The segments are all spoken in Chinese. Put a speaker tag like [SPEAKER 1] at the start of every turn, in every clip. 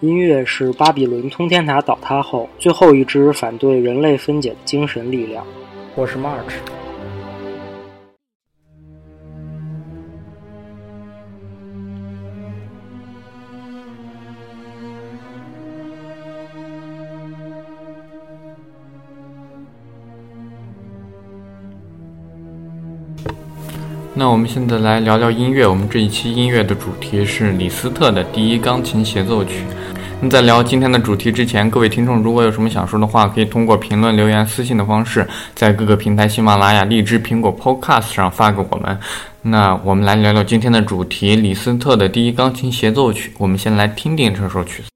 [SPEAKER 1] 音乐是巴比伦通天塔倒塌后最后一支反对人类分解的精神力量。我是 March。
[SPEAKER 2] 那我们现在来聊聊音乐。我们这一期音乐的主题是李斯特的第一钢琴协奏曲。那在聊今天的主题之前，各位听众如果有什么想说的话，可以通过评论、留言、私信的方式，在各个平台喜马拉雅、荔枝、苹果 Podcast 上发给我们。那我们来聊聊今天的主题——李斯特的第一钢琴协奏曲。我们先来听听这首曲子。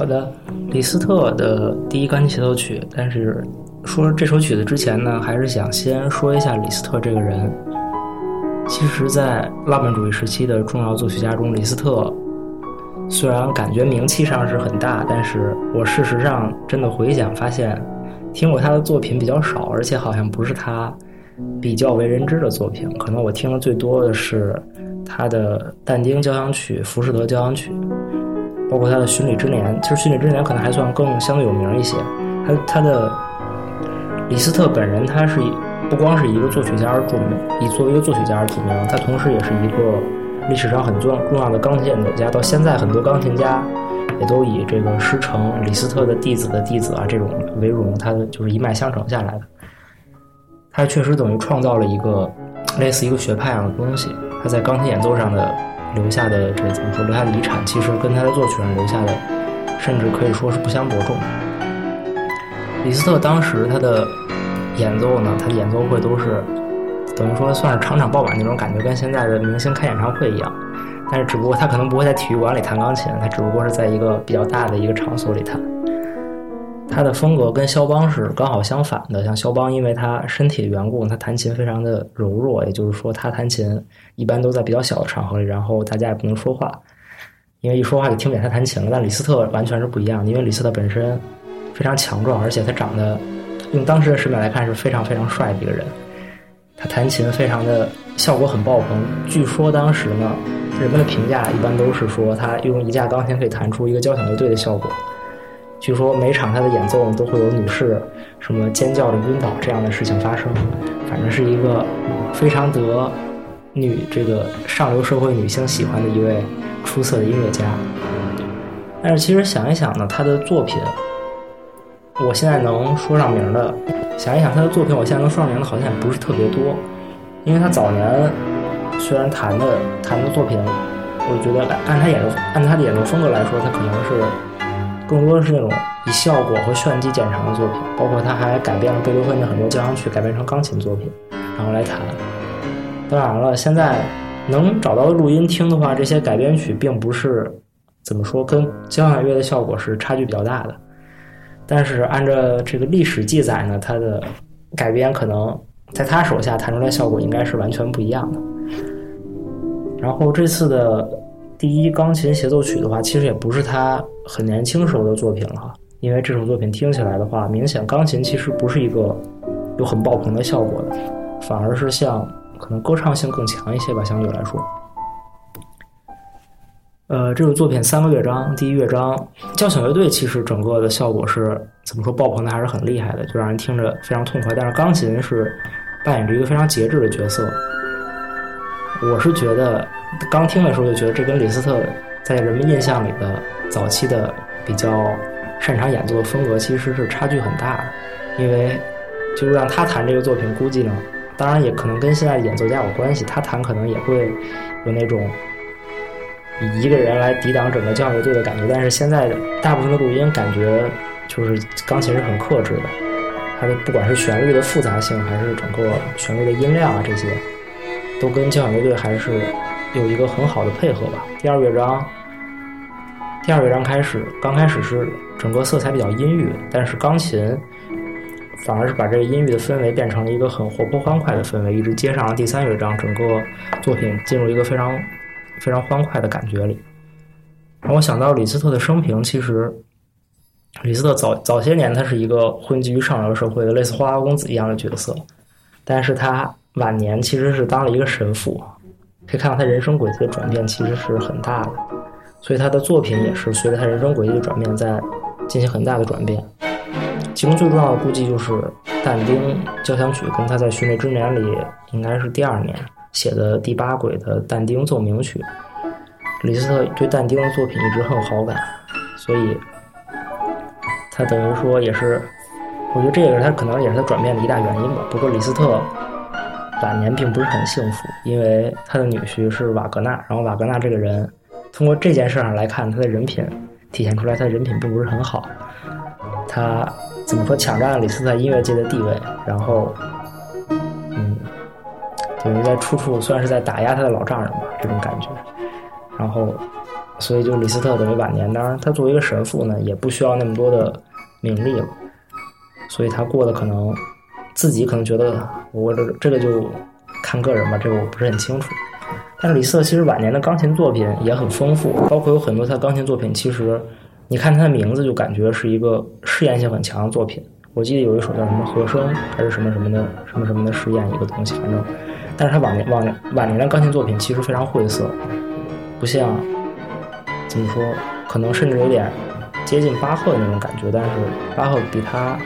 [SPEAKER 1] 好的，李斯特的第一钢琴协奏曲。但是说这首曲子之前呢，还是想先说一下李斯特这个人。其实，在浪漫主义时期的重要作曲家中，李斯特虽然感觉名气上是很大，但是我事实上真的回想发现，听过他的作品比较少，而且好像不是他比较为人知的作品。可能我听的最多的是他的但丁交响曲、浮士德交响曲。包括他的《巡礼之年》，其实《巡礼之年》可能还算更相对有名一些。他他的李斯特本人，他是不光是一个作曲家而著名，以作为一个作曲家而著名，他同时也是一个历史上很重重要的钢琴演奏家。到现在，很多钢琴家也都以这个师承李斯特的弟子的弟子啊这种为荣，他的就是一脉相承下来的。他确实等于创造了一个类似一个学派样的东西。他在钢琴演奏上的。留下的这怎么说？留下的遗产其实跟他的作曲上留下的，甚至可以说是不相伯仲。李斯特当时他的演奏呢，他的演奏会都是等于说算是场场爆满那种感觉，跟现在的明星开演唱会一样。但是只不过他可能不会在体育馆里弹钢琴，他只不过是在一个比较大的一个场所里弹。他的风格跟肖邦是刚好相反的，像肖邦，因为他身体的缘故，他弹琴非常的柔弱，也就是说，他弹琴一般都在比较小的场合里，然后大家也不能说话，因为一说话就听不见他弹琴了。但李斯特完全是不一样，因为李斯特本身非常强壮，而且他长得用当时的审美来看是非常非常帅的一个人，他弹琴非常的效果很爆棚。据说当时呢，人们的评价一般都是说他用一架钢琴可以弹出一个交响乐队的效果。据说每场他的演奏都会有女士什么尖叫着晕倒这样的事情发生，反正是一个非常得女这个上流社会女性喜欢的一位出色的音乐家。但是其实想一想呢，他的作品，我现在能说上名的，想一想他的作品，我现在能说上名的好像也不是特别多，因为他早年虽然弹的弹的作品，我觉得按他演奏按他的演奏风格来说，他可能是更多的是那种以效果和炫技见长的作品，包括他还改编了贝多芬的很多交响曲，改编成钢琴作品，然后来弹。当然了，现在能找到的录音听的话，这些改编曲并不是怎么说跟交响乐的效果是差距比较大的。但是按照这个历史记载呢，他的改编可能在他手下弹出来效果应该是完全不一样的。然后这次的第一钢琴协奏曲的话，其实也不是他很年轻时候的作品了，因为这首作品听起来的话，明显钢琴其实不是一个有很爆棚的效果的，反而是像可能歌唱性更强一些吧，相对来说。呃，这首作品三个乐章，第一乐章交响乐队其实整个的效果是怎么说爆棚的，还是很厉害的，就让人听着非常痛快。但是钢琴是扮演着一个非常节制的角色。我是觉得刚听的时候就觉得这跟李斯特在人们印象里的早期的比较擅长演奏的风格其实是差距很大的。因为就是让他弹这个作品，估计呢，当然也可能跟现在演奏家有关系，他弹可能也会有那种。以一个人来抵挡整个交响乐队的感觉，但是现在大部分的录音感觉就是钢琴是很克制的，它的不管是旋律的复杂性，还是整个旋律的音量啊这些，都跟交响乐队还是有一个很好的配合吧。第二乐章，第二乐章开始，刚开始是整个色彩比较阴郁，但是钢琴反而是把这个阴郁的氛围变成了一个很活泼欢快的氛围，一直接上了第三乐章，整个作品进入一个非常。非常欢快的感觉里，让我想到李斯特的生平。其实，李斯特早早些年他是一个混迹于上流社会的类似花花公子一样的角色，但是他晚年其实是当了一个神父。可以看到他人生轨迹的转变其实是很大的，所以他的作品也是随着他人生轨迹的转变在进行很大的转变。其中最重要的估计就是但丁交响曲，跟他在《寻美之年》里应该是第二年。写的第八轨的但丁奏鸣曲，李斯特对但丁的作品一直很有好感，所以他等于说也是，我觉得这也是他可能也是他转变的一大原因吧。不过李斯特晚年并不是很幸福，因为他的女婿是瓦格纳，然后瓦格纳这个人通过这件事上来看，他的人品体现出来，他的人品并不是很好。他怎么说抢占了李斯特音乐界的地位，然后。嗯等于在处处算是在打压他的老丈人吧，这种感觉。然后，所以就李斯特等于晚年，当然他作为一个神父呢，也不需要那么多的名利了。所以他过得可能自己可能觉得，我这这个就看个人吧，这个我不是很清楚。但是李斯特其实晚年的钢琴作品也很丰富，包括有很多他的钢琴作品，其实你看他的名字就感觉是一个试验性很强的作品。我记得有一首叫什么和声还是什么什么的什么什么的试验一个东西，反正。但是他晚年晚晚年的钢琴作品其实非常晦涩，不像怎么说，可能甚至有点接近巴赫的那种感觉。但是巴赫比他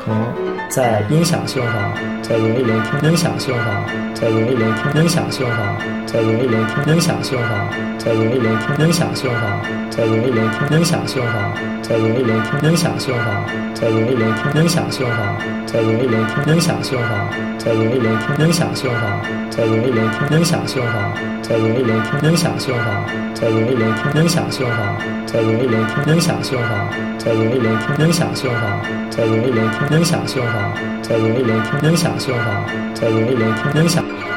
[SPEAKER 1] 可能在音响性上，在容易聆听音响性上，在容易聆听音响性上，在容易聆听音响性上，在容易聆听音响性上，在容易聆听音响性上，在容易聆听音响性上，在容易聆听音响性上，在容易聆听音响性上。在容易聆听音响性上，在容易聆听音响性上，在容易聆听音响性上，在容易聆听音响性上，在容易聆听音响性上，在容易聆听音响性上，在容易聆听音响性上，再来一遍听音响信号再来一遍听音响。